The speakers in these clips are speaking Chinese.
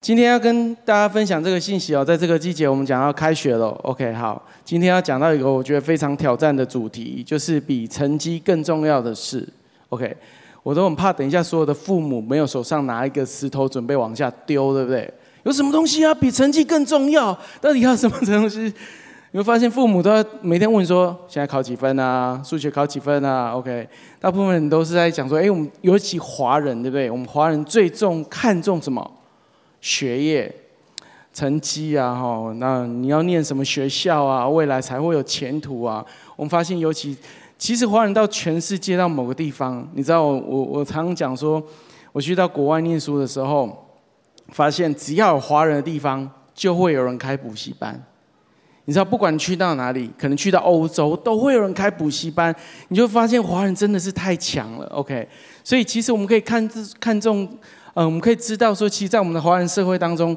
今天要跟大家分享这个信息哦，在这个季节，我们讲要开学了。OK，好，今天要讲到一个我觉得非常挑战的主题，就是比成绩更重要的事。OK，我都很怕等一下所有的父母没有手上拿一个石头准备往下丢，对不对？有什么东西啊比成绩更重要？到底要什么东西？你会发现父母都要每天问说，现在考几分啊？数学考几分啊？OK，大部分人都是在讲说，哎，我们尤其华人，对不对？我们华人最重看重什么？学业成绩啊，哈，那你要念什么学校啊？未来才会有前途啊！我们发现，尤其其实华人到全世界到某个地方，你知道我，我我常常讲说，我去到国外念书的时候，发现只要有华人的地方，就会有人开补习班。你知道，不管去到哪里，可能去到欧洲，都会有人开补习班。你就发现华人真的是太强了。OK，所以其实我们可以看这看重。嗯，我们可以知道说，其实，在我们的华人社会当中，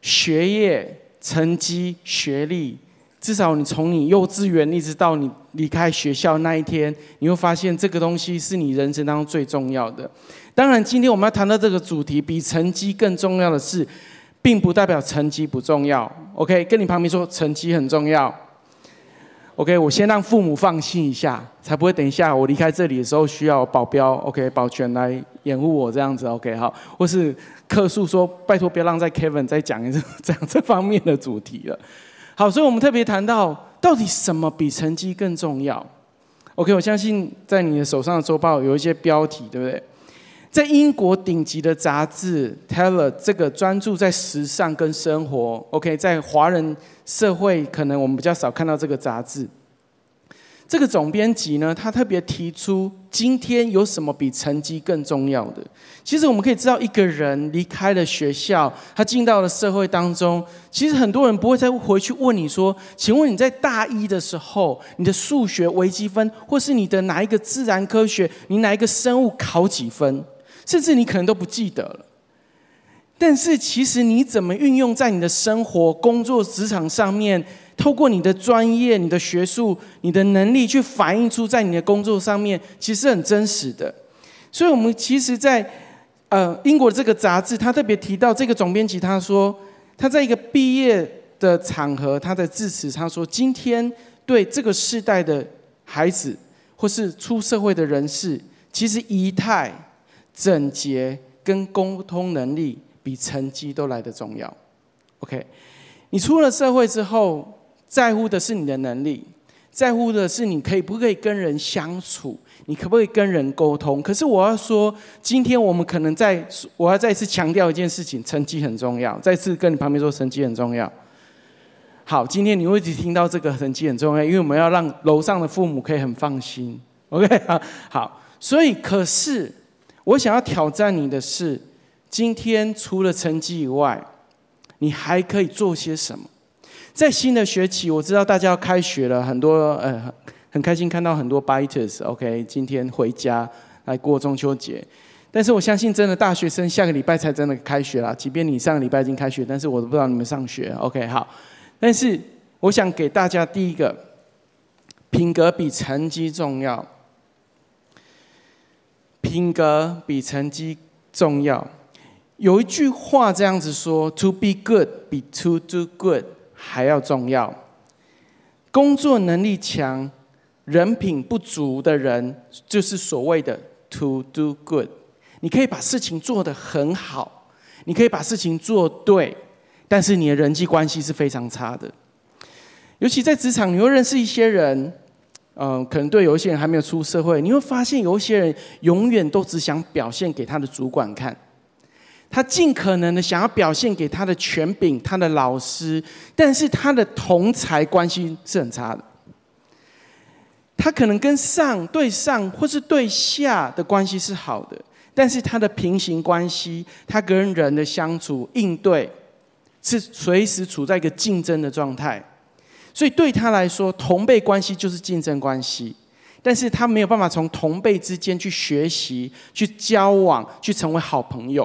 学业、成绩、学历，至少你从你幼稚园一直到你离开学校那一天，你会发现这个东西是你人生当中最重要的。当然，今天我们要谈到这个主题，比成绩更重要的是，并不代表成绩不重要。OK，跟你旁边说，成绩很重要。OK，我先让父母放心一下，才不会等一下我离开这里的时候需要保镖，OK，保全来掩护我这样子，OK，好，或是客诉说拜托别让在 Kevin 再讲一这样 这方面的主题了。好，所以我们特别谈到到底什么比成绩更重要？OK，我相信在你的手上的周报有一些标题，对不对？在英国顶级的杂志《Teller》这个专注在时尚跟生活，OK，在华人社会可能我们比较少看到这个杂志。这个总编辑呢，他特别提出，今天有什么比成绩更重要的？其实我们可以知道，一个人离开了学校，他进到了社会当中，其实很多人不会再回去问你说：“请问你在大一的时候，你的数学微积分，或是你的哪一个自然科学，你哪一个生物考几分？”甚至你可能都不记得了，但是其实你怎么运用在你的生活、工作、职场上面，透过你的专业、你的学术、你的能力去反映出在你的工作上面，其实很真实的。所以，我们其实在，呃英国这个杂志，他特别提到这个总编辑，他说他在一个毕业的场合，他的致辞，他说今天对这个世代的孩子或是出社会的人士，其实仪态。整洁跟沟通能力比成绩都来得重要。OK，你出了社会之后，在乎的是你的能力，在乎的是你可以不可以跟人相处，你可不可以跟人沟通。可是我要说，今天我们可能在，我要再次强调一件事情：成绩很重要。再次跟你旁边说，成绩很重要。好，今天你会一直听到这个成绩很重要，因为我们要让楼上的父母可以很放心。OK，好，所以可是。我想要挑战你的是，今天除了成绩以外，你还可以做些什么？在新的学期，我知道大家要开学了，很多呃很开心看到很多 biters。OK，今天回家来过中秋节，但是我相信真的大学生下个礼拜才真的开学了。即便你上个礼拜已经开学，但是我都不知道你们上学。OK，好，但是我想给大家第一个，品格比成绩重要。品格比成绩重要。有一句话这样子说：“To be good 比 to do good 还要重要。”工作能力强、人品不足的人，就是所谓的 “to do good”。你可以把事情做得很好，你可以把事情做对，但是你的人际关系是非常差的。尤其在职场，你会认识一些人。嗯，可能对有一些人还没有出社会，你会发现有一些人永远都只想表现给他的主管看，他尽可能的想要表现给他的权柄、他的老师，但是他的同才关系是很差的。他可能跟上对上或是对下的关系是好的，但是他的平行关系，他跟人的相处应对，是随时处在一个竞争的状态。所以对他来说，同辈关系就是竞争关系，但是他没有办法从同辈之间去学习、去交往、去成为好朋友。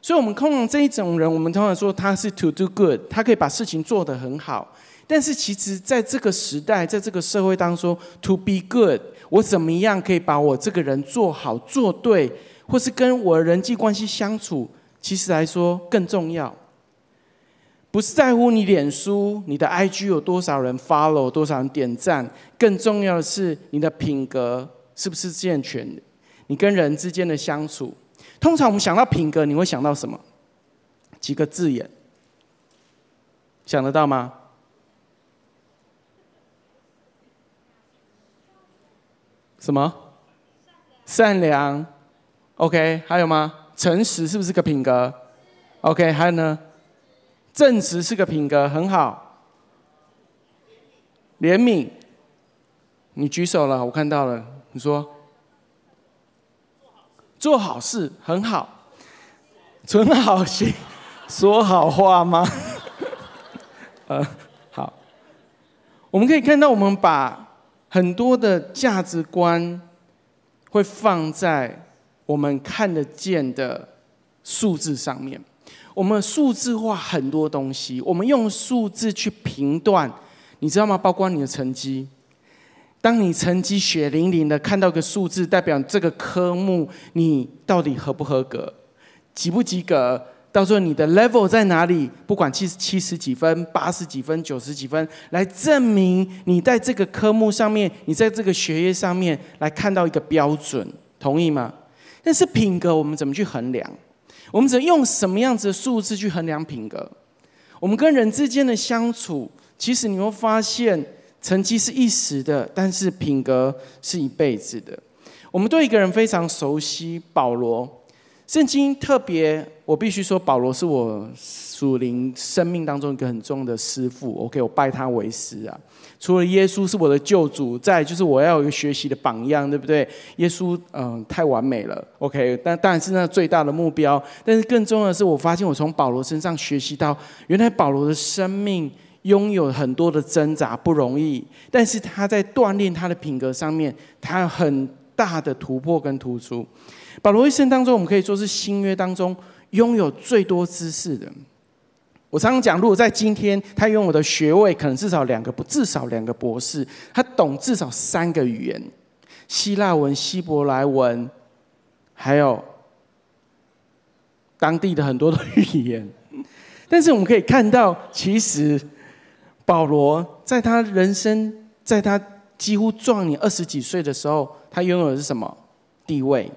所以，我们通常这一种人，我们通常说他是 to do good，他可以把事情做得很好。但是，其实在这个时代，在这个社会当中，to be good，我怎么样可以把我这个人做好、做对，或是跟我的人际关系相处，其实来说更重要。不是在乎你脸书、你的 IG 有多少人 follow、多少人点赞，更重要的是你的品格是不是健全的？你跟人之间的相处，通常我们想到品格，你会想到什么？几个字眼，想得到吗？什么？善良。OK，还有吗？诚实是不是个品格？OK，还有呢？正直是个品格，很好。怜悯，你举手了，我看到了。你说，做好事很好。存好心，说好话吗？呃，好。我们可以看到，我们把很多的价值观会放在我们看得见的数字上面。我们数字化很多东西，我们用数字去评断，你知道吗？包括你的成绩，当你成绩血淋淋的看到个数字，代表这个科目你到底合不合格，及不及格？到时候你的 level 在哪里？不管七七十几分、八十几分、九十几分，来证明你在这个科目上面，你在这个学业上面来看到一个标准，同意吗？但是品格，我们怎么去衡量？我们只用什么样子的数字去衡量品格？我们跟人之间的相处，其实你会发现，成绩是一时的，但是品格是一辈子的。我们对一个人非常熟悉，保罗。圣经特别，我必须说，保罗是我属灵生命当中一个很重要的师傅。OK，我拜他为师啊。除了耶稣是我的救主，再就是我要有一个学习的榜样，对不对？耶稣嗯、太完美了，OK，但当然是那最大的目标。但是更重要的是，我发现我从保罗身上学习到，原来保罗的生命拥有很多的挣扎，不容易。但是他在锻炼他的品格上面，他有很大的突破跟突出。保罗一生当中，我们可以说是新约当中拥有最多知识的。我常常讲，如果在今天，他拥有的学位可能至少两个，不至少两个博士，他懂至少三个语言：希腊文、希伯来文，还有当地的很多的语言。但是我们可以看到，其实保罗在他人生，在他几乎壮年二十几岁的时候，他拥有的是什么地位？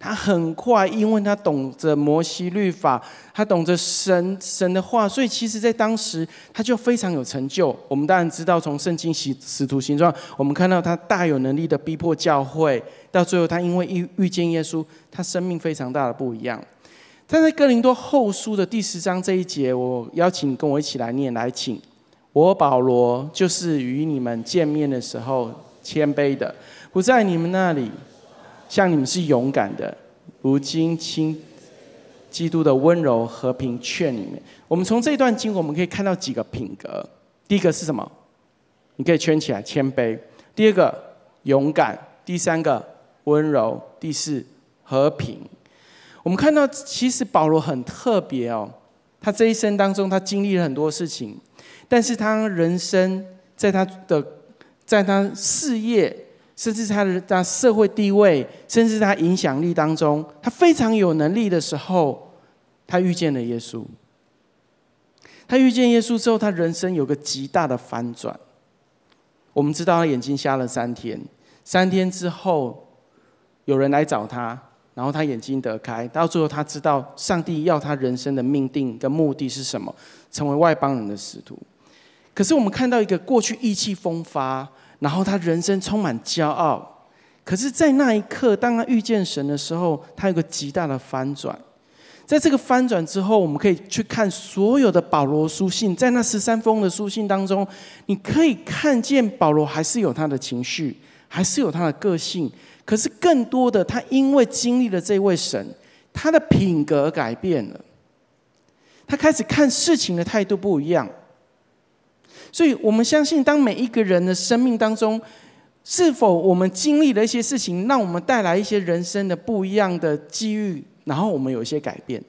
他很快，因为他懂得摩西律法，他懂得神神的话，所以其实，在当时他就非常有成就。我们当然知道，从圣经使使徒行传，我们看到他大有能力的逼迫教会，到最后他因为遇遇见耶稣，他生命非常大的不一样。但在哥林多后书的第十章这一节，我邀请跟我一起来念，来，请我保罗就是与你们见面的时候谦卑的，不在你们那里。像你们是勇敢的，如今亲基督的温柔和平劝你们。我们从这段经，我们可以看到几个品格。第一个是什么？你可以圈起来，谦卑。第二个，勇敢。第三个，温柔。第四，和平。我们看到，其实保罗很特别哦。他这一生当中，他经历了很多事情，但是他人生在他的，在他事业。甚至他的他社会地位，甚至他影响力当中，他非常有能力的时候，他遇见了耶稣。他遇见耶稣之后，他人生有个极大的反转。我们知道他眼睛瞎了三天，三天之后有人来找他，然后他眼睛得开。到最后他知道上帝要他人生的命定跟目的是什么，成为外邦人的使徒。可是我们看到一个过去意气风发。然后他人生充满骄傲，可是，在那一刻，当他遇见神的时候，他有个极大的翻转。在这个翻转之后，我们可以去看所有的保罗书信，在那十三封的书信当中，你可以看见保罗还是有他的情绪，还是有他的个性。可是，更多的，他因为经历了这位神，他的品格改变了，他开始看事情的态度不一样。所以我们相信，当每一个人的生命当中，是否我们经历了一些事情，让我们带来一些人生的不一样的机遇，然后我们有一些改变。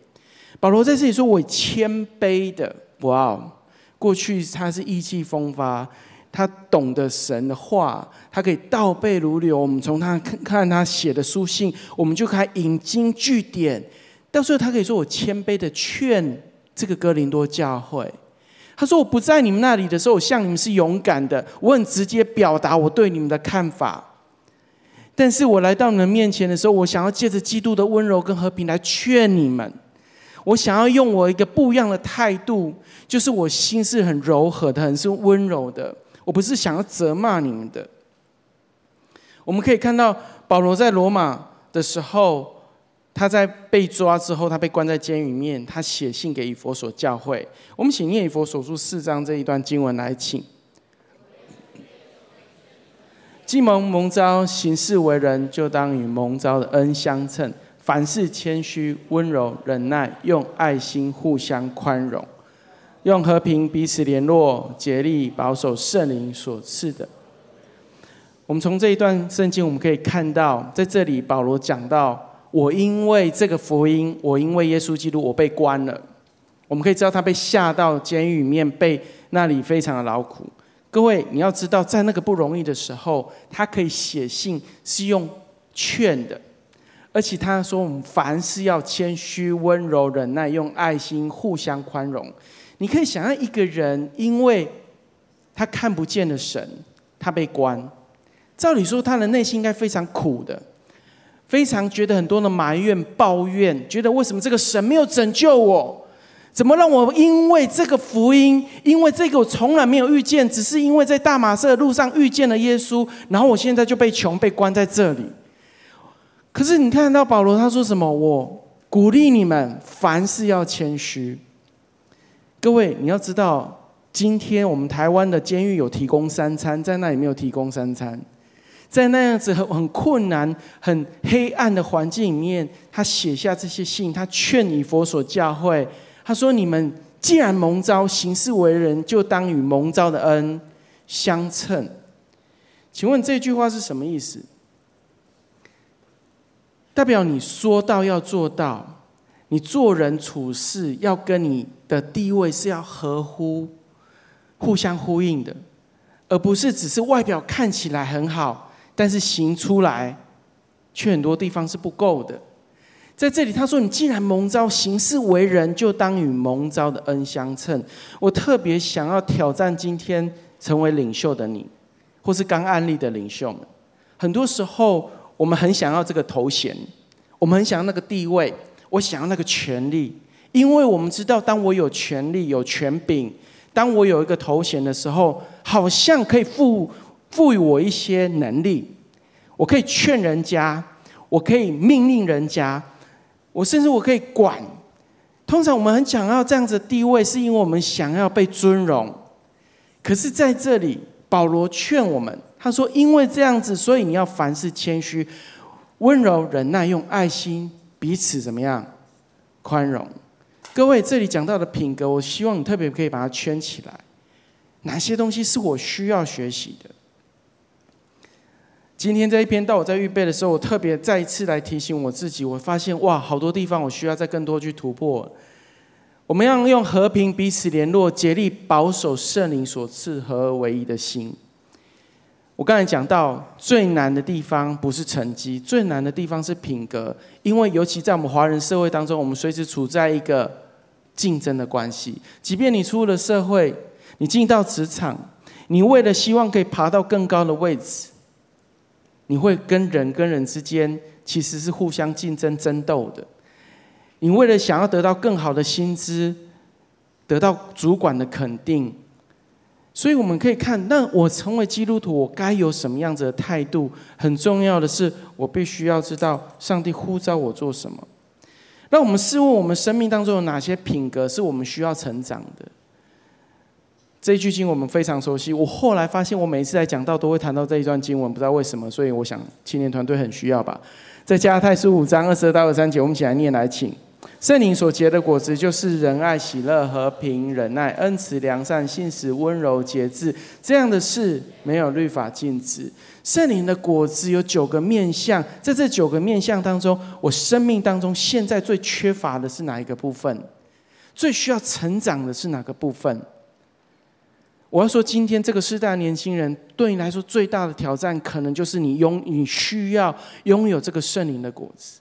保罗在这里说：“我谦卑的，哇哦！过去他是意气风发，他懂得神的话，他可以倒背如流。我们从他看看他写的书信，我们就可以引经据典。到时候他可以说：“我谦卑的劝这个哥林多教会。”他说：“我不在你们那里的时候，我向你们是勇敢的，我很直接表达我对你们的看法。但是我来到你们面前的时候，我想要借着基督的温柔跟和平来劝你们。我想要用我一个不一样的态度，就是我心是很柔和的，很是温柔的。我不是想要责骂你们的。我们可以看到保罗在罗马的时候。”他在被抓之后，他被关在监狱里面。他写信给以弗所教会。我们请念以弗所书四章这一段经文来，请。既蒙蒙召行事为人，就当与蒙召的恩相称。凡事谦虚、温柔、忍耐，用爱心互相宽容，用和平彼此联络，竭力保守圣灵所赐的。我们从这一段圣经，我们可以看到，在这里保罗讲到。我因为这个福音，我因为耶稣基督，我被关了。我们可以知道，他被下到监狱里面，被那里非常的劳苦。各位，你要知道，在那个不容易的时候，他可以写信是用劝的，而且他说我们凡事要谦虚、温柔、忍耐，用爱心互相宽容。你可以想象一个人，因为他看不见的神，他被关。照理说，他的内心应该非常苦的。非常觉得很多的埋怨、抱怨，觉得为什么这个神没有拯救我？怎么让我因为这个福音，因为这个我从来没有遇见，只是因为在大马色的路上遇见了耶稣，然后我现在就被穷、被关在这里。可是你看到保罗他说什么？我鼓励你们凡事要谦虚。各位，你要知道，今天我们台湾的监狱有提供三餐，在那里没有提供三餐。在那样子很很困难、很黑暗的环境里面，他写下这些信，他劝以佛所教会，他说：“你们既然蒙召行事为人，就当与蒙召的恩相称。”请问这句话是什么意思？代表你说到要做到，你做人处事要跟你的地位是要合乎、互相呼应的，而不是只是外表看起来很好。但是行出来，却很多地方是不够的。在这里，他说：“你既然蒙召行事为人，就当与蒙召的恩相称。”我特别想要挑战今天成为领袖的你，或是刚案例的领袖们。很多时候，我们很想要这个头衔，我们很想要那个地位，我想要那个权力，因为我们知道，当我有权力、有权柄，当我有一个头衔的时候，好像可以付。赋予我一些能力，我可以劝人家，我可以命令人家，我甚至我可以管。通常我们很想要这样子地位，是因为我们想要被尊荣。可是在这里，保罗劝我们，他说：“因为这样子，所以你要凡事谦虚、温柔、忍耐，用爱心彼此怎么样宽容。”各位，这里讲到的品格，我希望你特别可以把它圈起来。哪些东西是我需要学习的？今天这一篇到我在预备的时候，我特别再一次来提醒我自己，我发现哇，好多地方我需要再更多去突破。我们要用和平彼此联络，竭力保守圣灵所赐合而为一的心。我刚才讲到最难的地方不是成绩，最难的地方是品格，因为尤其在我们华人社会当中，我们随时处在一个竞争的关系。即便你出了社会，你进到职场，你为了希望可以爬到更高的位置。你会跟人跟人之间其实是互相竞争争斗的。你为了想要得到更好的薪资，得到主管的肯定，所以我们可以看，那我成为基督徒，我该有什么样子的态度？很重要的是，我必须要知道上帝呼召我做什么。那我们试问，我们生命当中有哪些品格是我们需要成长的？这一句经我们非常熟悉。我后来发现，我每一次来讲到都会谈到这一段经文，不知道为什么。所以我想青年团队很需要吧。在加泰书五章二十二到二十三节，我们一起来念来，请。圣灵所结的果子就是仁爱、喜乐、和平、忍耐、恩慈、良善、信实、温柔、节制。这样的事没有律法禁止。圣灵的果子有九个面向，在这九个面向当中，我生命当中现在最缺乏的是哪一个部分？最需要成长的是哪个部分？我要说，今天这个时代的年轻人，对你来说最大的挑战，可能就是你拥你需要拥有这个圣灵的果子。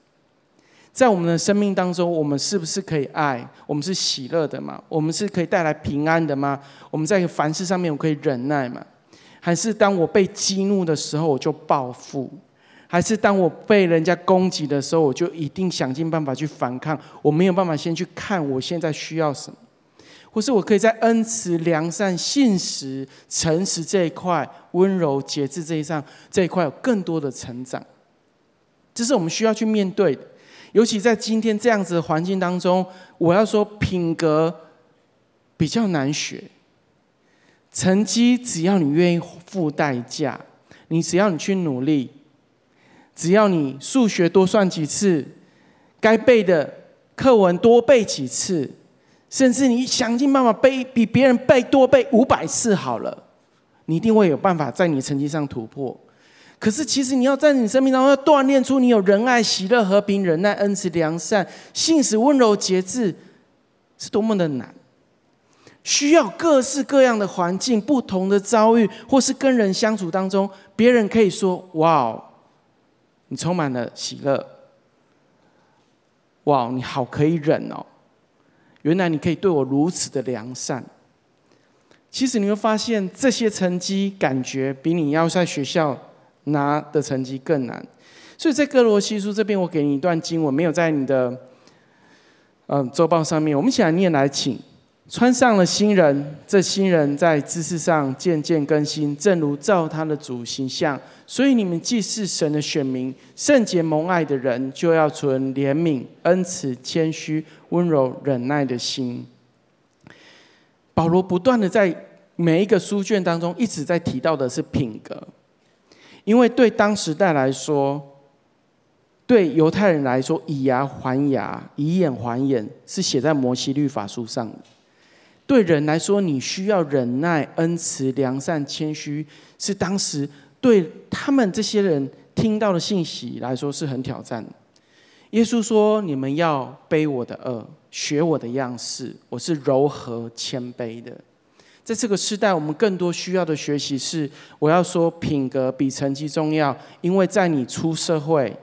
在我们的生命当中，我们是不是可以爱？我们是喜乐的吗？我们是可以带来平安的吗？我们在凡事上面，我可以忍耐吗？还是当我被激怒的时候，我就报复？还是当我被人家攻击的时候，我就一定想尽办法去反抗？我没有办法先去看我现在需要什么，或是我可以在恩慈、良善、信实、诚实这一块，温柔、节制这一上这一块有更多的成长。这是我们需要去面对的。尤其在今天这样子的环境当中，我要说品格比较难学。成绩只要你愿意付代价，你只要你去努力，只要你数学多算几次，该背的课文多背几次，甚至你想尽办法背比别人背多背五百次好了，你一定会有办法在你成绩上突破。可是，其实你要在你生命当中要锻炼出你有仁爱、喜乐、和平、忍耐、恩慈、良善、信实、温柔、节制，是多么的难。需要各式各样的环境、不同的遭遇，或是跟人相处当中，别人可以说：“哇，你充满了喜乐。”“哇，你好可以忍哦！”原来你可以对我如此的良善。其实你会发现，这些成绩感觉比你要在学校。拿的成绩更难，所以在歌罗西书这边，我给你一段经文，没有在你的嗯周报上面。我们想念来，请穿上了新人，这新人在知识上渐渐更新，正如照他的主形象。所以你们既是神的选民，圣洁蒙爱的人，就要存怜悯、恩慈、谦虚、温柔、忍耐的心。保罗不断的在每一个书卷当中，一直在提到的是品格。因为对当时代来说，对犹太人来说，以牙还牙，以眼还眼，是写在摩西律法书上的。对人来说，你需要忍耐、恩慈、良善、谦虚，是当时对他们这些人听到的信息来说是很挑战的。耶稣说：“你们要背我的轭，学我的样式，我是柔和谦卑的。”在这个时代，我们更多需要的学习是：我要说品格比成绩重要，因为在你出社会，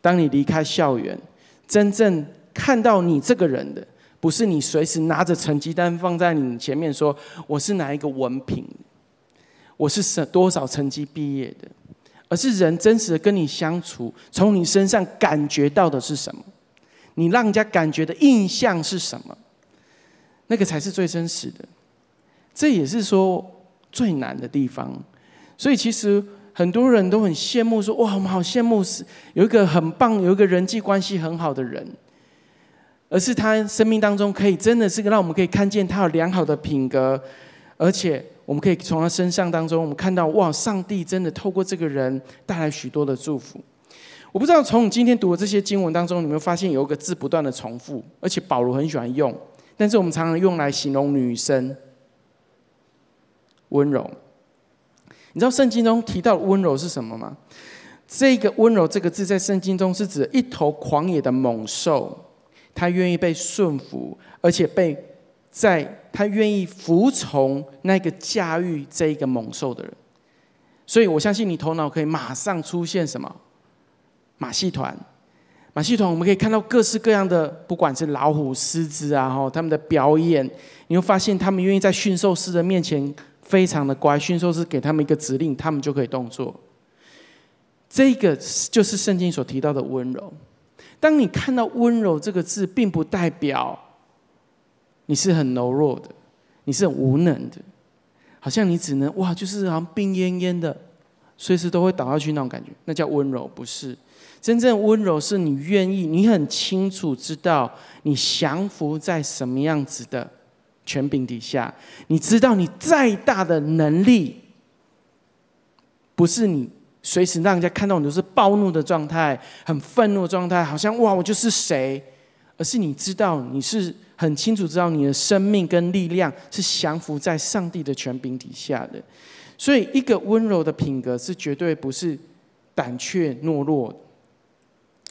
当你离开校园，真正看到你这个人的，不是你随时拿着成绩单放在你前面说我是哪一个文凭，我是什多少成绩毕业的，而是人真实的跟你相处，从你身上感觉到的是什么，你让人家感觉的印象是什么，那个才是最真实的。这也是说最难的地方，所以其实很多人都很羡慕说，哇，我们好羡慕是有一个很棒、有一个人际关系很好的人，而是他生命当中可以真的是让我们可以看见他有良好的品格，而且我们可以从他身上当中，我们看到哇，上帝真的透过这个人带来许多的祝福。我不知道从你今天读的这些经文当中，你有没有发现有一个字不断的重复，而且保罗很喜欢用，但是我们常常用来形容女生。温柔，你知道圣经中提到温柔是什么吗？这个温柔这个字在圣经中是指一头狂野的猛兽，它愿意被顺服，而且被在他愿意服从那个驾驭这一个猛兽的人。所以我相信你头脑可以马上出现什么？马戏团，马戏团我们可以看到各式各样的，不管是老虎、狮子啊，吼，他们的表演，你会发现他们愿意在驯兽师的面前。非常的乖，驯兽师给他们一个指令，他们就可以动作。这个就是圣经所提到的温柔。当你看到温柔这个字，并不代表你是很柔弱的，你是很无能的，好像你只能哇，就是好像病恹恹的，随时都会倒下去那种感觉，那叫温柔，不是。真正温柔是你愿意，你很清楚知道你降服在什么样子的。权柄底下，你知道你再大的能力，不是你随时让人家看到你都是暴怒的状态、很愤怒的状态，好像哇我就是谁，而是你知道你是很清楚知道你的生命跟力量是降服在上帝的权柄底下的。所以，一个温柔的品格是绝对不是胆怯懦弱，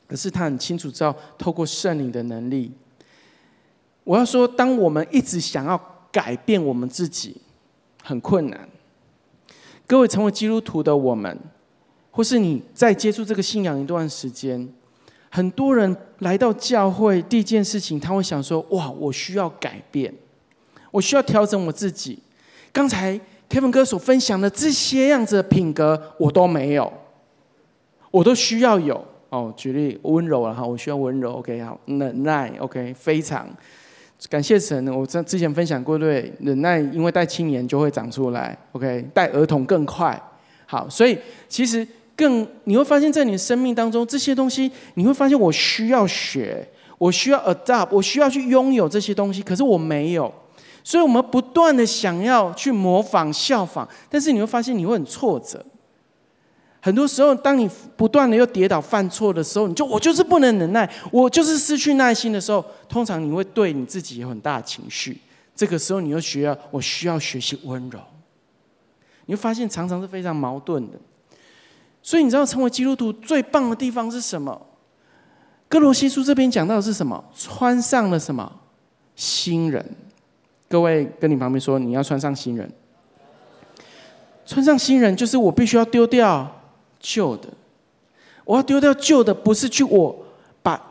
而是他很清楚知道透过圣灵的能力。我要说，当我们一直想要改变我们自己，很困难。各位成为基督徒的我们，或是你在接触这个信仰一段时间，很多人来到教会，第一件事情他会想说：哇，我需要改变，我需要调整我自己。刚才 Kevin 哥所分享的这些样子的品格，我都没有，我都需要有。哦，举例温柔了哈，我需要温柔。OK，好，忍耐。OK，非常感谢神。我在之前分享过，对，忍耐，因为带青年就会长出来。OK，带儿童更快。好，所以其实。更你会发现在你的生命当中，这些东西你会发现我需要学，我需要 adopt，我需要去拥有这些东西，可是我没有，所以我们不断的想要去模仿效仿，但是你会发现你会很挫折。很多时候，当你不断的又跌倒犯错的时候，你就我就是不能忍耐，我就是失去耐心的时候，通常你会对你自己有很大的情绪。这个时候，你又需要我需要学习温柔，你会发现常常是非常矛盾的。所以你知道成为基督徒最棒的地方是什么？哥罗西书这边讲到的是什么？穿上了什么？新人。各位跟你旁边说，你要穿上新人。穿上新人就是我必须要丢掉旧的。我要丢掉旧的，不是去我把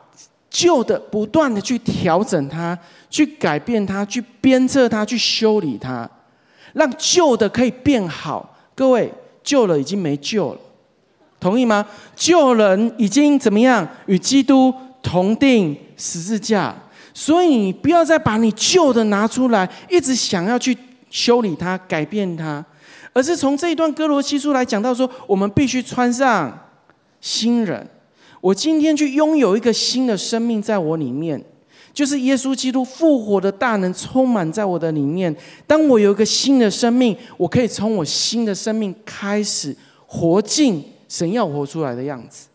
旧的不断的去调整它，去改变它，去鞭策它，去修理它，让旧的可以变好。各位，旧了已经没救了。同意吗？旧人已经怎么样？与基督同钉十字架，所以你不要再把你旧的拿出来，一直想要去修理它、改变它，而是从这一段歌罗西书来讲到说，我们必须穿上新人。我今天去拥有一个新的生命在我里面，就是耶稣基督复活的大能充满在我的里面。当我有一个新的生命，我可以从我新的生命开始活进。神要活出来的样子。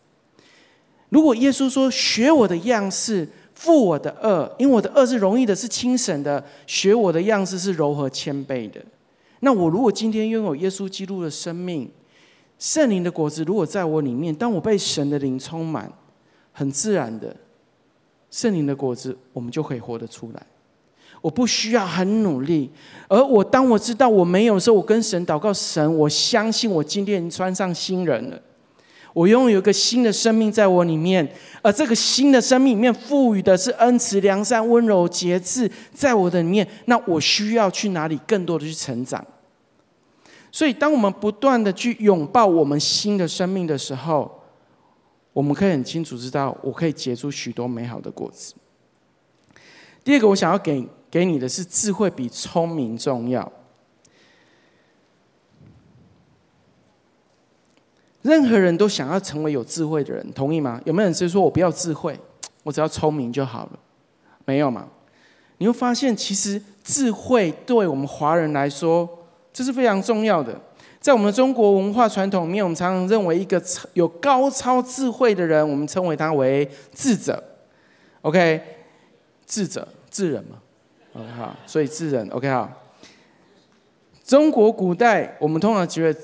如果耶稣说：“学我的样式，负我的轭，因为我的轭是容易的，是轻省的；学我的样式是柔和谦卑的。”那我如果今天拥有耶稣基督的生命，圣灵的果子如果在我里面，当我被神的灵充满，很自然的，圣灵的果子我们就可以活得出来。我不需要很努力，而我当我知道我没有的时候，我跟神祷告，神，我相信我今天已经穿上新人了。我拥有一个新的生命在我里面，而这个新的生命里面赋予的是恩慈、良善、温柔、节制，在我的里面。那我需要去哪里更多的去成长？所以，当我们不断的去拥抱我们新的生命的时候，我们可以很清楚知道，我可以结出许多美好的果子。第二个，我想要给给你的是智慧比聪明重要。任何人都想要成为有智慧的人，同意吗？有没有人是说我不要智慧，我只要聪明就好了？没有吗？你会发现，其实智慧对我们华人来说，这是非常重要的。在我们中国文化传统里面，我们常常认为一个有高超智慧的人，我们称为他为智者。OK，智者，智人嘛。OK，好，所以智人。OK，好。中国古代，我们通常觉得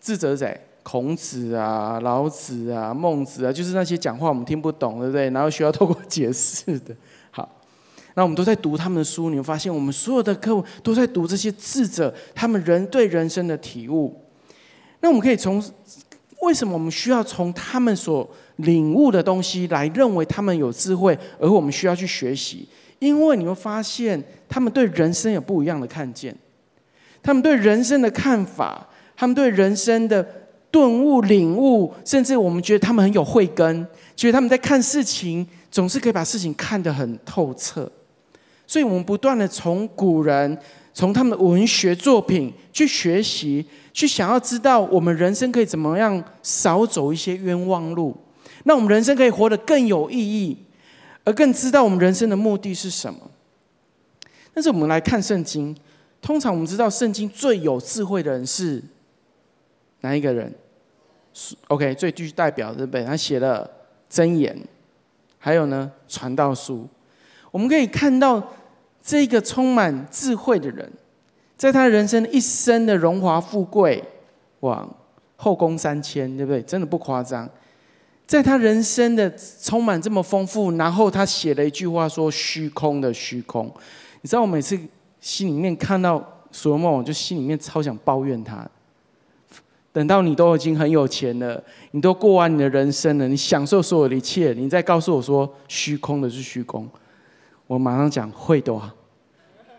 智者是谁？孔子啊，老子啊，孟子啊，就是那些讲话我们听不懂，对不对？然后需要透过解释的。好，那我们都在读他们的书，你会发现我们所有的课文都在读这些智者，他们人对人生的体悟。那我们可以从为什么我们需要从他们所领悟的东西来认为他们有智慧，而我们需要去学习？因为你会发现他们对人生有不一样的看见，他们对人生的看法，他们对人生的。顿悟、领悟，甚至我们觉得他们很有慧根，觉得他们在看事情总是可以把事情看得很透彻。所以，我们不断的从古人、从他们的文学作品去学习，去想要知道我们人生可以怎么样少走一些冤枉路，那我们人生可以活得更有意义，而更知道我们人生的目的是什么。但是，我们来看圣经，通常我们知道圣经最有智慧的人是。哪一个人？OK，最具代表的本，他写了箴言，还有呢传道书。我们可以看到这个充满智慧的人，在他人生一生的荣华富贵，哇，后宫三千，对不对？真的不夸张。在他人生的充满这么丰富，然后他写了一句话说：“虚空的虚空。”你知道，我每次心里面看到所罗门，我就心里面超想抱怨他。等到你都已经很有钱了，你都过完你的人生了，你享受所有的一切，你再告诉我说虚空的是虚空，我马上讲会的啊。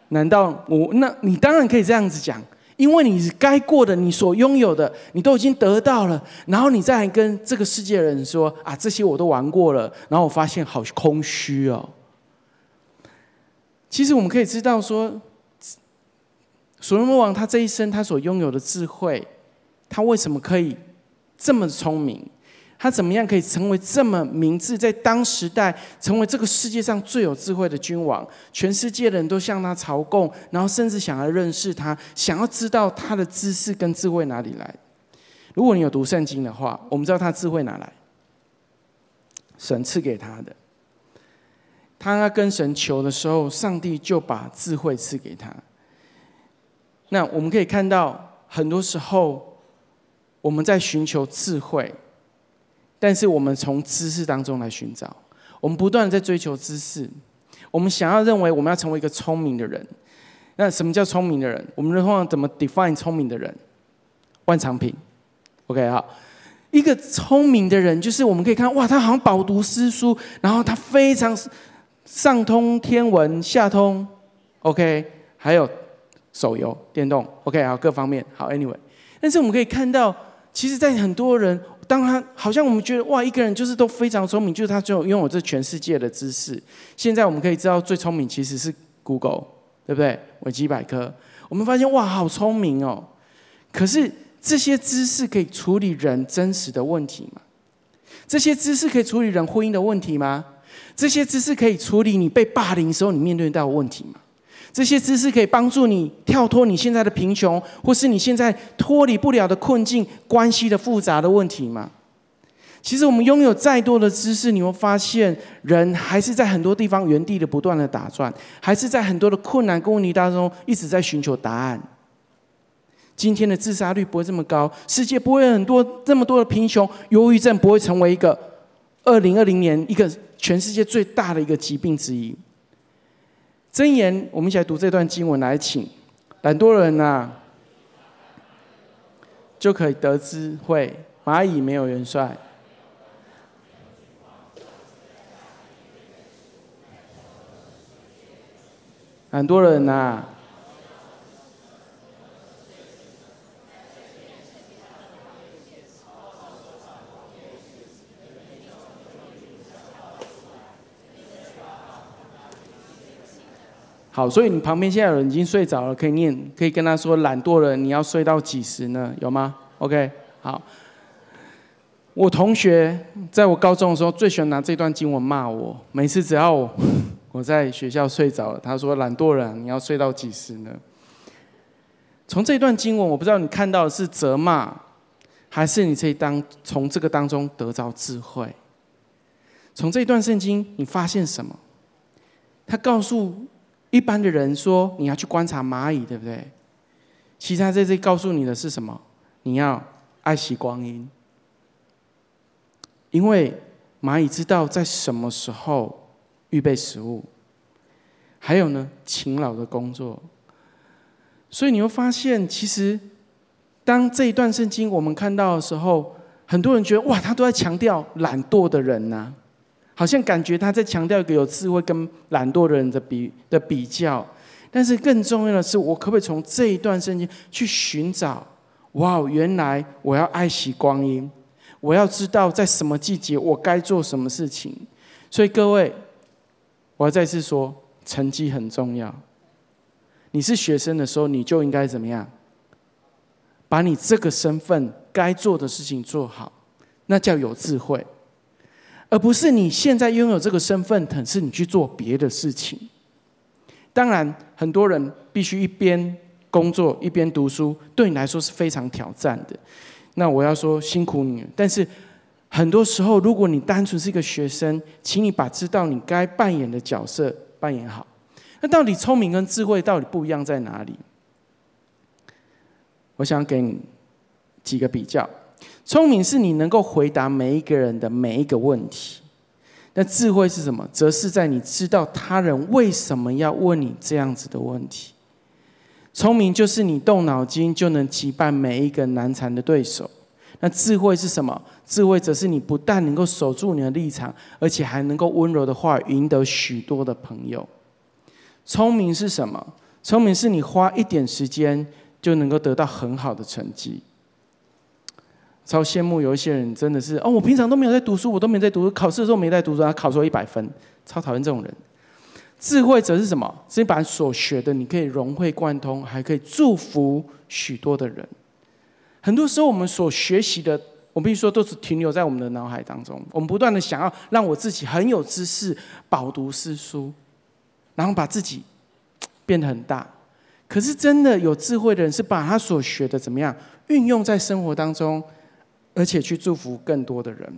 难道我那你当然可以这样子讲，因为你该过的，你所拥有的，你都已经得到了，然后你再来跟这个世界的人说啊，这些我都玩过了，然后我发现好空虚哦。其实我们可以知道说，所罗门王他这一生他所拥有的智慧。他为什么可以这么聪明？他怎么样可以成为这么明智，在当时代成为这个世界上最有智慧的君王？全世界的人都向他朝贡，然后甚至想要认识他，想要知道他的知识跟智慧哪里来？如果你有读圣经的话，我们知道他智慧哪来？神赐给他的。他跟神求的时候，上帝就把智慧赐给他。那我们可以看到，很多时候。我们在寻求智慧，但是我们从知识当中来寻找。我们不断的在追求知识，我们想要认为我们要成为一个聪明的人。那什么叫聪明的人？我们通常怎么 define 聪明的人？万长平，OK 好，一个聪明的人就是我们可以看，哇，他好像饱读诗书，然后他非常上通天文，下通 OK，还有手游、电动 OK 好，各方面好 Anyway，但是我们可以看到。其实，在很多人，当他好像我们觉得哇，一个人就是都非常聪明，就是他就拥有这全世界的知识。现在我们可以知道，最聪明其实是 Google，对不对？维基百科。我们发现哇，好聪明哦！可是这些知识可以处理人真实的问题吗？这些知识可以处理人婚姻的问题吗？这些知识可以处理你被霸凌时候你面对到的问题吗？这些知识可以帮助你跳脱你现在的贫穷，或是你现在脱离不了的困境、关系的复杂的问题吗？其实我们拥有再多的知识，你会发现人还是在很多地方原地的不断的打转，还是在很多的困难跟问题当中一直在寻求答案。今天的自杀率不会这么高，世界不会有很多这么多的贫穷，忧郁症不会成为一个二零二零年一个全世界最大的一个疾病之一。箴言，我们一起来读这段经文来，请懒惰人呐、啊，就可以得知会。蚂蚁没有元帅，懒惰人呐、啊。好，所以你旁边现在有人已经睡着了，可以念，可以跟他说：“懒惰人，你要睡到几时呢？有吗？”OK，好。我同学在我高中的时候最喜欢拿这段经文骂我，每次只要我，在学校睡着了，他说：“懒惰人，你要睡到几时呢？”从这段经文，我不知道你看到的是责骂，还是你可以当从这个当中得到智慧。从这段圣经，你发现什么？他告诉。一般的人说，你要去观察蚂蚁，对不对？其实他在这里告诉你的是什么？你要爱惜光阴，因为蚂蚁知道在什么时候预备食物，还有呢，勤劳的工作。所以你会发现，其实当这一段圣经我们看到的时候，很多人觉得哇，他都在强调懒惰的人呐、好像感觉他在强调一个有智慧跟懒惰的人的比的比较，但是更重要的是，我可不可以从这一段圣经去寻找？哇，原来我要爱惜光阴，我要知道在什么季节我该做什么事情。所以各位，我要再次说，成绩很重要。你是学生的时候，你就应该怎么样？把你这个身份该做的事情做好，那叫有智慧。而不是你现在拥有这个身份，可是你去做别的事情。当然，很多人必须一边工作一边读书，对你来说是非常挑战的。那我要说辛苦你。但是很多时候，如果你单纯是一个学生，请你把知道你该扮演的角色扮演好。那到底聪明跟智慧到底不一样在哪里？我想给你几个比较。聪明是你能够回答每一个人的每一个问题，那智慧是什么？则是在你知道他人为什么要问你这样子的问题。聪明就是你动脑筋就能击败每一个难缠的对手。那智慧是什么？智慧则是你不但能够守住你的立场，而且还能够温柔的话赢得许多的朋友。聪明是什么？聪明是你花一点时间就能够得到很好的成绩。超羡慕有一些人真的是哦，我平常都没有在读书，我都没在读书，考试的时候没在读书，他考出一百分，超讨厌这种人。智慧则是什么？是你把所学的，你可以融会贯通，还可以祝福许多的人。很多时候，我们所学习的，我必须说，都是停留在我们的脑海当中。我们不断的想要让我自己很有知识，饱读诗书，然后把自己 变得很大。可是，真的有智慧的人，是把他所学的怎么样运用在生活当中，而且去祝福更多的人。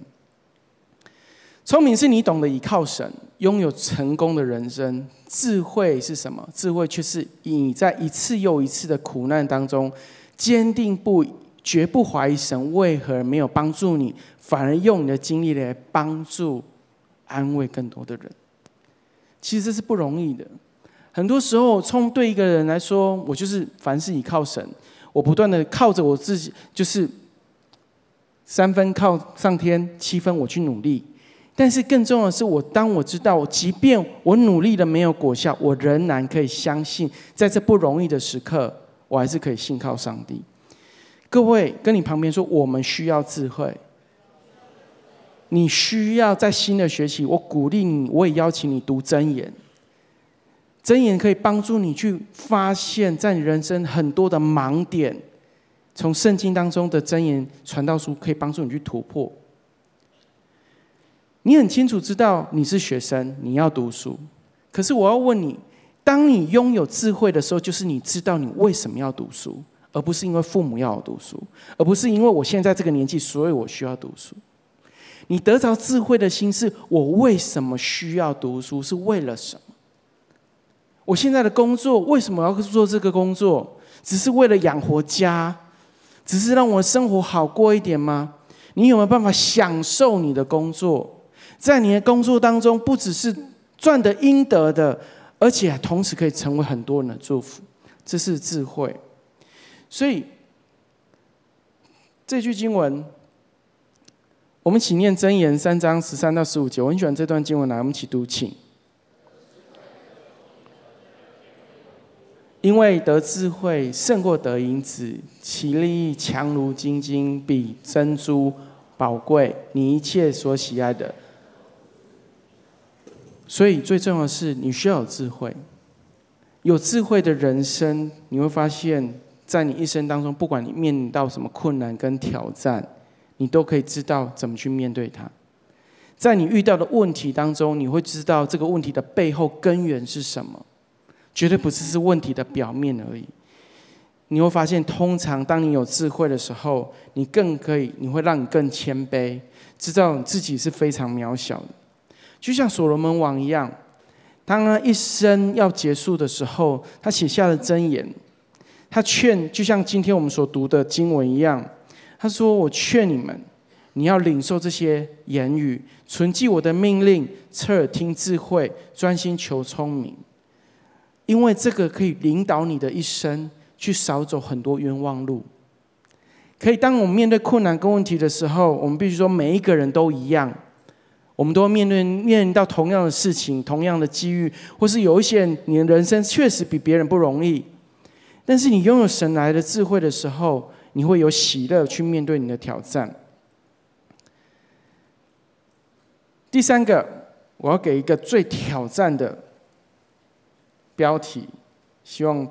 聪明是你懂得依靠神，拥有成功的人生。智慧是什么？智慧却是你在一次又一次的苦难当中，坚定不移。绝不怀疑神为何没有帮助你，反而用你的经历来帮助、安慰更多的人。其实这是不容易的。很多时候，从对一个人来说，我就是凡事依靠神，我不断的靠着我自己，就是三分靠上天，七分我去努力。但是更重要的是，我当我知道，即便我努力的没有果效，我仍然可以相信，在这不容易的时刻，我还是可以信靠上帝。各位，跟你旁边说，我们需要智慧。你需要在新的学习，我鼓励你，我也邀请你读箴言。箴言可以帮助你去发现，在你人生很多的盲点，从圣经当中的箴言传道书可以帮助你去突破。你很清楚知道你是学生，你要读书。可是我要问你，当你拥有智慧的时候，就是你知道你为什么要读书。而不是因为父母要我读书，而不是因为我现在这个年纪，所以我需要读书。你得着智慧的心是：我为什么需要读书？是为了什么？我现在的工作为什么要做这个工作？只是为了养活家，只是让我生活好过一点吗？你有没有办法享受你的工作？在你的工作当中，不只是赚得应得的，而且同时可以成为很多人的祝福。这是智慧。所以这句经文，我们请念箴言三章十三到十五节。我很喜欢这段经文，来，我们一起读，请。因为得智慧胜过得银子，其利益强如金金，比珍珠宝贵。你一切所喜爱的，所以最重要的是，你需要有智慧。有智慧的人生，你会发现。在你一生当中，不管你面临到什么困难跟挑战，你都可以知道怎么去面对它。在你遇到的问题当中，你会知道这个问题的背后根源是什么，绝对不只是问题的表面而已。你会发现，通常当你有智慧的时候，你更可以，你会让你更谦卑，知道你自己是非常渺小的。就像所罗门王一样，当他一生要结束的时候，他写下了箴言。他劝，就像今天我们所读的经文一样，他说：“我劝你们，你要领受这些言语，存记我的命令，侧耳听智慧，专心求聪明，因为这个可以领导你的一生，去少走很多冤枉路。可以，当我们面对困难跟问题的时候，我们必须说，每一个人都一样，我们都面对面临到同样的事情，同样的机遇，或是有一些人，你的人生确实比别人不容易。”但是你拥有神来的智慧的时候，你会有喜乐去面对你的挑战。第三个，我要给一个最挑战的标题，希望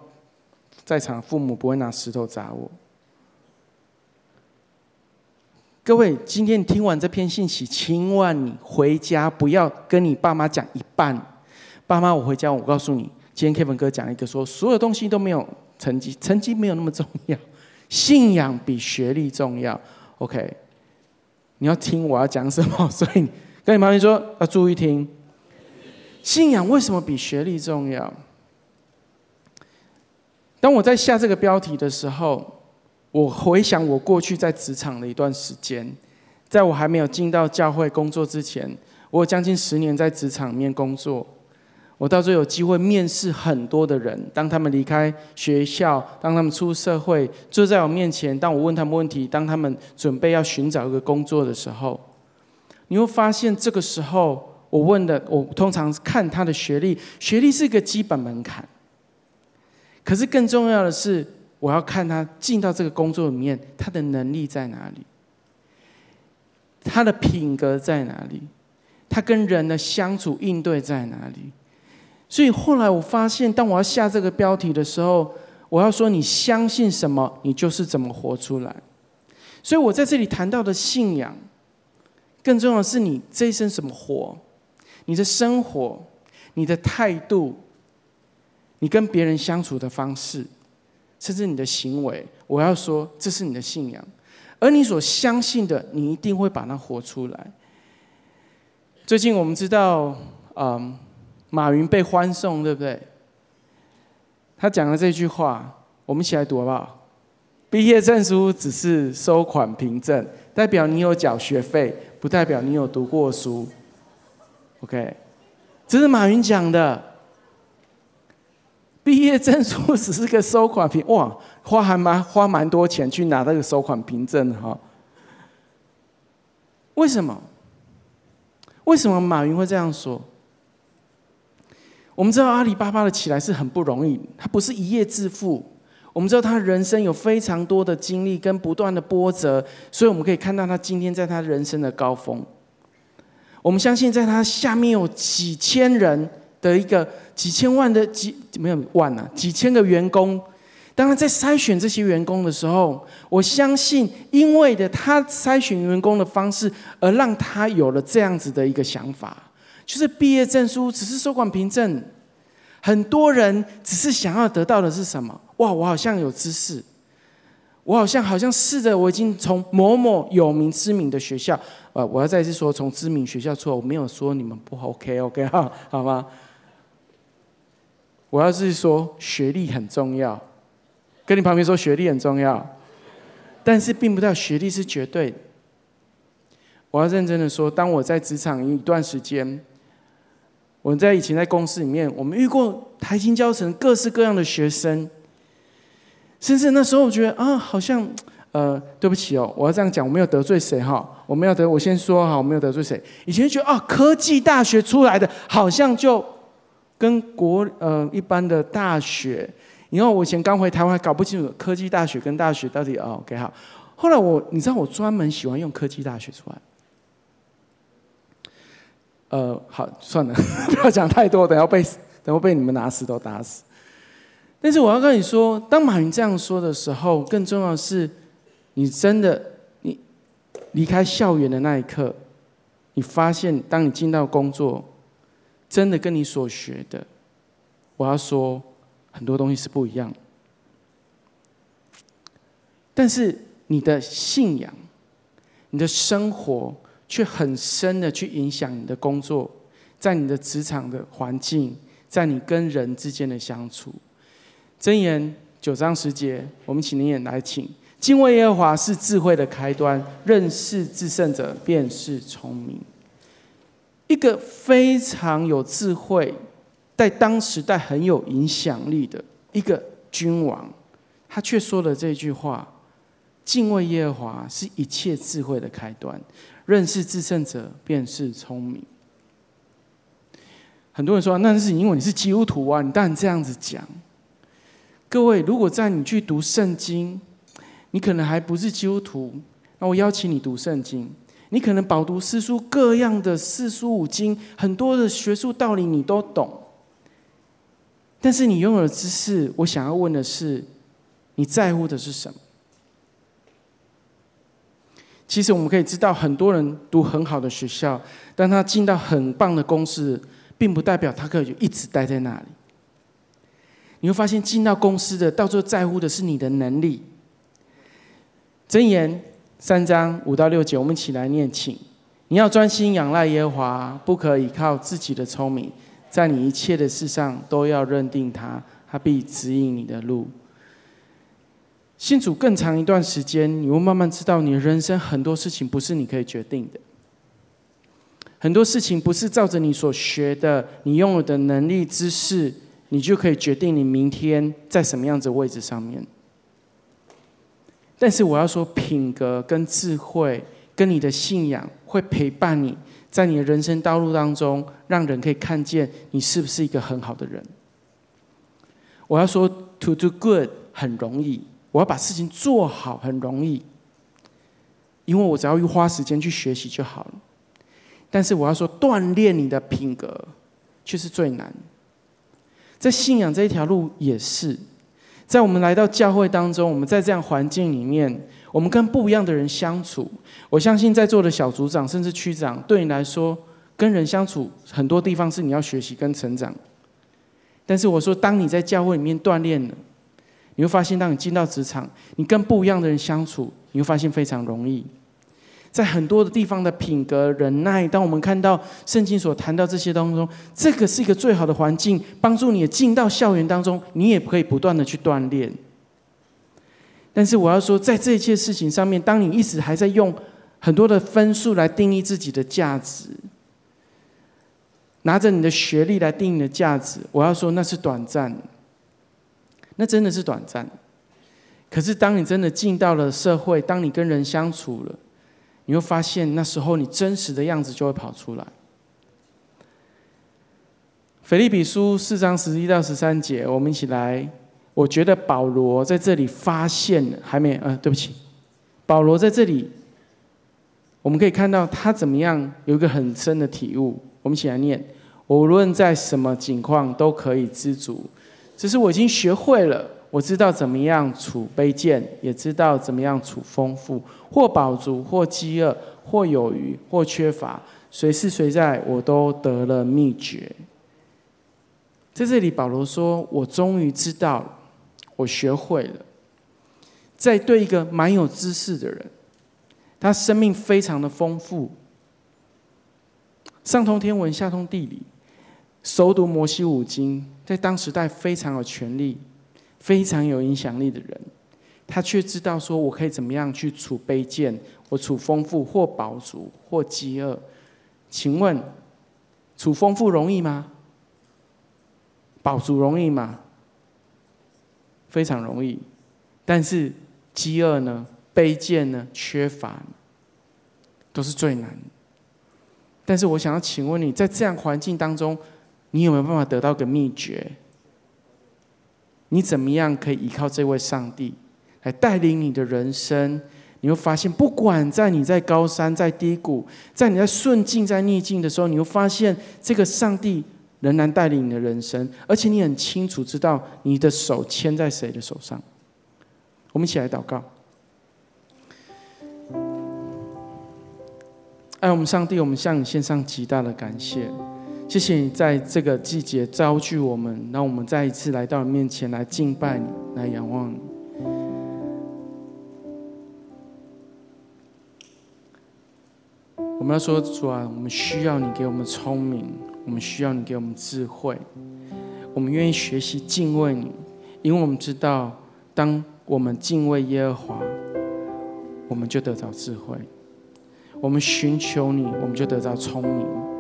在场父母不会拿石头砸我。各位，今天听完这篇信息，千万你回家不要跟你爸妈讲一半。爸妈，我回家，我告诉你，今天 Kevin 哥讲一个说，所有东西都没有。成绩成绩没有那么重要，信仰比学历重要。OK，你要听我要讲什么，所以跟你旁边说要注意听。信仰为什么比学历重要？当我在下这个标题的时候，我回想我过去在职场的一段时间，在我还没有进到教会工作之前，我有将近十年在职场里面工作。我到最后有机会面试很多的人，当他们离开学校，当他们出社会，坐在我面前，当我问他们问题，当他们准备要寻找一个工作的时候，你会发现，这个时候我问的，我通常看他的学历，学历是一个基本门槛。可是更重要的是，我要看他进到这个工作里面，他的能力在哪里，他的品格在哪里，他跟人的相处应对在哪里。所以后来我发现，当我要下这个标题的时候，我要说你相信什么，你就是怎么活出来。所以我在这里谈到的信仰，更重要的是你这一生怎么活，你的生活，你的态度，你跟别人相处的方式，甚至你的行为，我要说这是你的信仰，而你所相信的，你一定会把它活出来。最近我们知道，嗯。马云被欢送，对不对？他讲了这句话，我们一起来读好不好？毕业证书只是收款凭证，代表你有缴学费，不代表你有读过书。OK，这是马云讲的。毕业证书只是个收款凭，哇，花还蛮花蛮多钱去拿那个收款凭证哈。为什么？为什么马云会这样说？我们知道阿里巴巴的起来是很不容易，他不是一夜致富。我们知道他人生有非常多的经历跟不断的波折，所以我们可以看到他今天在他人生的高峰。我们相信在他下面有几千人的一个几千万的几没有万啊，几千个员工。当他在筛选这些员工的时候，我相信因为的他筛选员工的方式，而让他有了这样子的一个想法。就是毕业证书只是收款凭证，很多人只是想要得到的是什么？哇，我好像有知识，我好像好像试着我已经从某某有名知名的学校，呃，我要再次说从知名学校出来，我没有说你们不 OK OK 哈，好吗？我要是说学历很重要，跟你旁边说学历很重要，但是并不代表学历是绝对。我要认真的说，当我在职场一段时间。我在以前在公司里面，我们遇过台清交成各式各样的学生，甚至那时候我觉得啊，好像呃，对不起哦，我要这样讲，我没有得罪谁哈，我没有得，我先说哈，我没有得罪谁。以前觉得啊，科技大学出来的，好像就跟国呃一般的大学，因为我以前刚回台湾，还搞不清楚科技大学跟大学到底哦，OK 好。后来我，你知道我专门喜欢用科技大学出来。呃，好，算了，不要讲太多，等要被等会被你们拿石头打死。但是我要跟你说，当马云这样说的时候，更重要的是，你真的你离开校园的那一刻，你发现，当你进到工作，真的跟你所学的，我要说很多东西是不一样。但是你的信仰，你的生活。却很深的去影响你的工作，在你的职场的环境，在你跟人之间的相处。箴言九章十节，我们请您也来请。敬畏耶和华是智慧的开端，认识至圣者便是聪明。一个非常有智慧，在当时代很有影响力的一个君王，他却说了这句话：敬畏耶和华是一切智慧的开端。认识至圣者便是聪明。很多人说，那是因为你是基督徒啊，你当然这样子讲。各位，如果在你去读圣经，你可能还不是基督徒，那我邀请你读圣经。你可能饱读诗书，各样的四书五经，很多的学术道理你都懂。但是你拥有的知识，我想要问的是，你在乎的是什么？其实我们可以知道，很多人读很好的学校，但他进到很棒的公司，并不代表他可以就一直待在那里。你会发现，进到公司的，到最后在乎的是你的能力。箴言三章五到六节，我们一起来念，请你要专心仰赖耶和华，不可以靠自己的聪明，在你一切的事上都要认定他，他必指引你的路。信主更长一段时间，你会慢慢知道，你的人生很多事情不是你可以决定的。很多事情不是照着你所学的、你拥有的能力、知识，你就可以决定你明天在什么样子位置上面。但是我要说，品格跟智慧跟你的信仰会陪伴你在你的人生道路当中，让人可以看见你是不是一个很好的人。我要说，to do good 很容易，我要把事情做好很容易，因为我只要花时间去学习就好了。但是我要说，锻炼你的品格却是最难。在信仰这一条路也是，在我们来到教会当中，我们在这样环境里面，我们跟不一样的人相处。我相信在座的小组长甚至区长，对你来说，跟人相处很多地方是你要学习跟成长。但是我说，当你在教会里面锻炼了，你会发现，当你进到职场，你跟不一样的人相处，你会发现非常容易。在很多的地方的品格、忍耐，当我们看到圣经所谈到这些当中，这个是一个最好的环境，帮助你进到校园当中，你也可以不断的去锻炼。但是我要说，在这一切事情上面，当你一直还在用很多的分数来定义自己的价值，拿着你的学历来定义你的价值，我要说那是短暂，那真的是短暂。可是当你真的进到了社会，当你跟人相处了，你会发现，那时候你真实的样子就会跑出来。腓立比书四章十一到十三节，我们一起来。我觉得保罗在这里发现了，还没，呃，对不起，保罗在这里，我们可以看到他怎么样有一个很深的体悟。我们一起来念：无论在什么境况都可以知足，只是我已经学会了。我知道怎么样处卑贱，也知道怎么样处丰富，或饱足，或饥饿，或有余，或缺乏，随事随在，我都得了秘诀。在这里，保罗说：“我终于知道，我学会了。”在对一个蛮有知识的人，他生命非常的丰富，上通天文，下通地理，熟读摩西五经，在当时代非常有权力。非常有影响力的人，他却知道说：“我可以怎么样去处卑贱，我处丰富，或饱足，或饥饿。”请问，处丰富容易吗？饱足容易吗？非常容易。但是饥饿呢？卑贱呢？缺乏，都是最难。但是我想要请问你在这样环境当中，你有没有办法得到个秘诀？你怎么样可以依靠这位上帝来带领你的人生？你会发现，不管在你在高山、在低谷、在你在顺境、在逆境的时候，你会发现这个上帝仍然带领你的人生，而且你很清楚知道你的手牵在谁的手上。我们一起来祷告。爱我们上帝，我们向你献上极大的感谢。谢谢你在这个季节召聚我们，让我们再一次来到你面前来敬拜你，来仰望你。我们要说主啊，我们需要你给我们聪明，我们需要你给我们智慧，我们愿意学习敬畏你，因为我们知道，当我们敬畏耶和华，我们就得着智慧；我们寻求你，我们就得着聪明。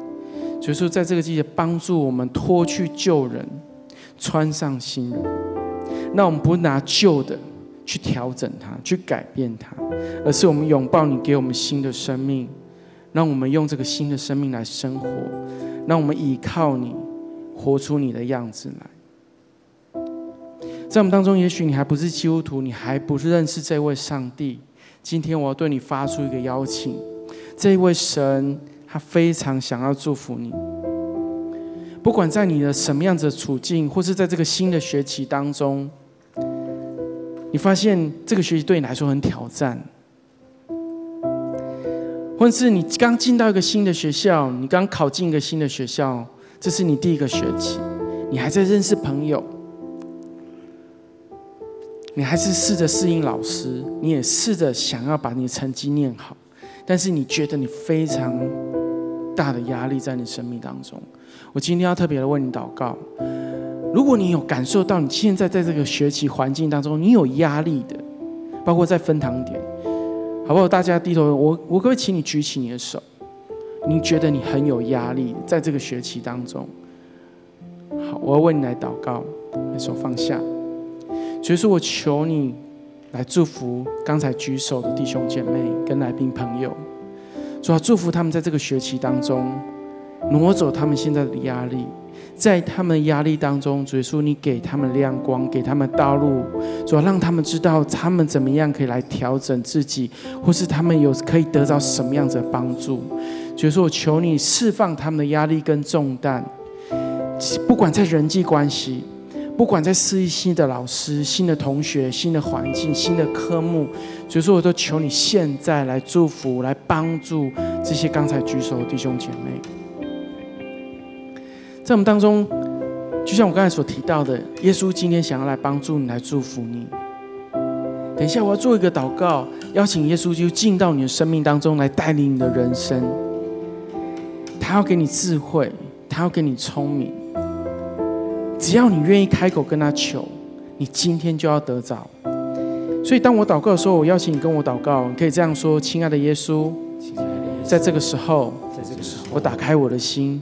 所以说，在这个季节，帮助我们脱去旧人，穿上新人。那我们不拿旧的去调整它，去改变它，而是我们拥抱你给我们新的生命，让我们用这个新的生命来生活，让我们依靠你，活出你的样子来。在我们当中，也许你还不是基督徒，你还不是认识这位上帝。今天我要对你发出一个邀请，这位神。他非常想要祝福你，不管在你的什么样子的处境，或是在这个新的学期当中，你发现这个学习对你来说很挑战，或是你刚进到一个新的学校，你刚考进一个新的学校，这是你第一个学期，你还在认识朋友，你还是试着适应老师，你也试着想要把你的成绩念好，但是你觉得你非常。大的压力在你生命当中，我今天要特别的为你祷告。如果你有感受到你现在在这个学习环境当中，你有压力的，包括在分堂点，好不好？大家低头，我我可不可以请你举起你的手？你觉得你很有压力，在这个学期当中。好，我要为你来祷告，把手放下。所以说我求你来祝福刚才举手的弟兄姐妹跟来宾朋友，主要祝福他们在这个学期当中挪走他们现在的压力。在他们压力当中，主耶稣，你给他们亮光，给他们道路，主要让他们知道他们怎么样可以来调整自己，或是他们有可以得到什么样子的帮助。主耶稣，我求你释放他们的压力跟重担，不管在人际关系，不管在私新的老师、新的同学、新的环境、新的科目，所以说，我都求你现在来祝福、来帮助这些刚才举手的弟兄姐妹。在我们当中，就像我刚才所提到的，耶稣今天想要来帮助你，来祝福你。等一下，我要做一个祷告，邀请耶稣就进到你的生命当中来带领你的人生。他要给你智慧，他要给你聪明。只要你愿意开口跟他求，你今天就要得着。所以，当我祷告的时候，我邀请你跟我祷告，你可以这样说：“亲爱的耶稣，在这个时候，我打开我的心。”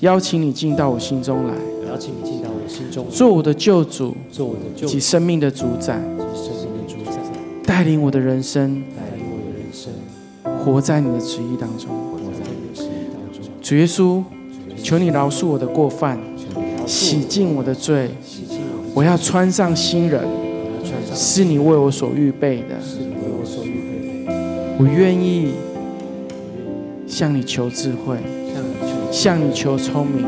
邀请你进到我心中来，邀请你进到我心中，做我的救主，做我的救，及生命的主宰，生命的主宰，带领我的人生，带领我的人生，活在你的旨意当中，活在你的旨意当中。主耶稣，求你饶恕我的过犯，洗净我的罪，我要穿上新人，是你为我所预备的。我愿意向你求智慧。向你求聪明，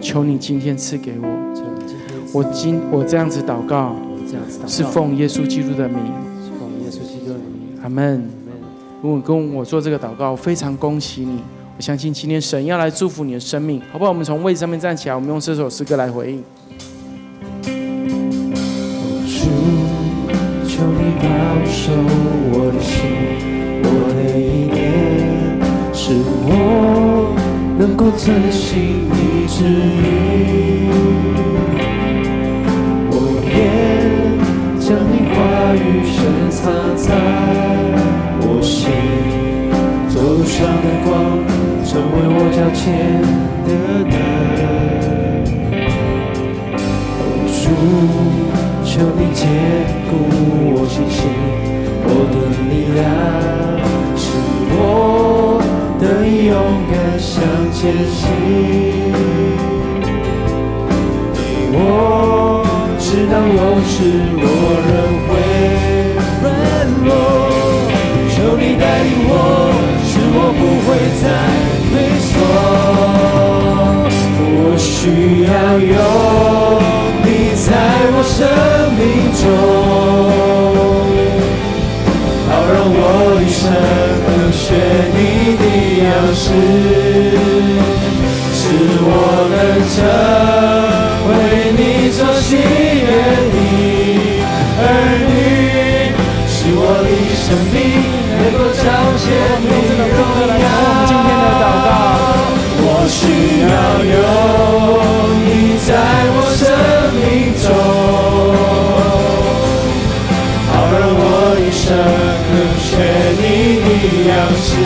求你今天赐给我。我今我这样子祷告，是奉耶稣基督的名。阿门。如果跟我做这个祷告，非常恭喜你。我相信今天神要来祝福你的生命，好不好？我们从位置上面站起来，我们用这首诗歌来回应。主，求你保守我的心，我的意念是我。能够遵行你旨意，我愿将你话语深藏在我心，做路上的光，成为我脚前的灯。主，求你坚固我信心，我的力量是我得以勇敢向前行，你我直到永世，我仍会软弱。求你带领我，使我不会再需要有你在我生命中，好让我一生能学你的样式。使我能成为你所喜悦的儿女，使我的生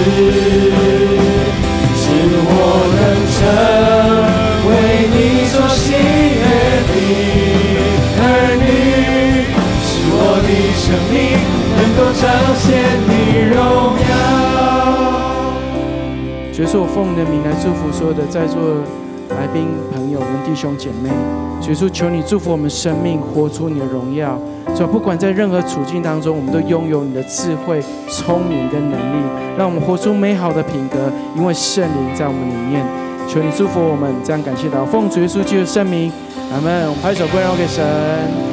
是是我能成为你所喜悦的儿女是我的生命能够彰显你荣耀。学术我奉你的名来祝福所有的在座来宾朋友们弟兄姐妹。学术求你祝福我们生命活出你的荣耀。所以不管在任何处境当中，我们都拥有你的智慧、聪明跟能力，让我们活出美好的品格。因为圣灵在我们里面。求你祝福我们，这样感谢祷告，奉主耶稣基督的圣名，阿门。我们拍手归荣耀给神。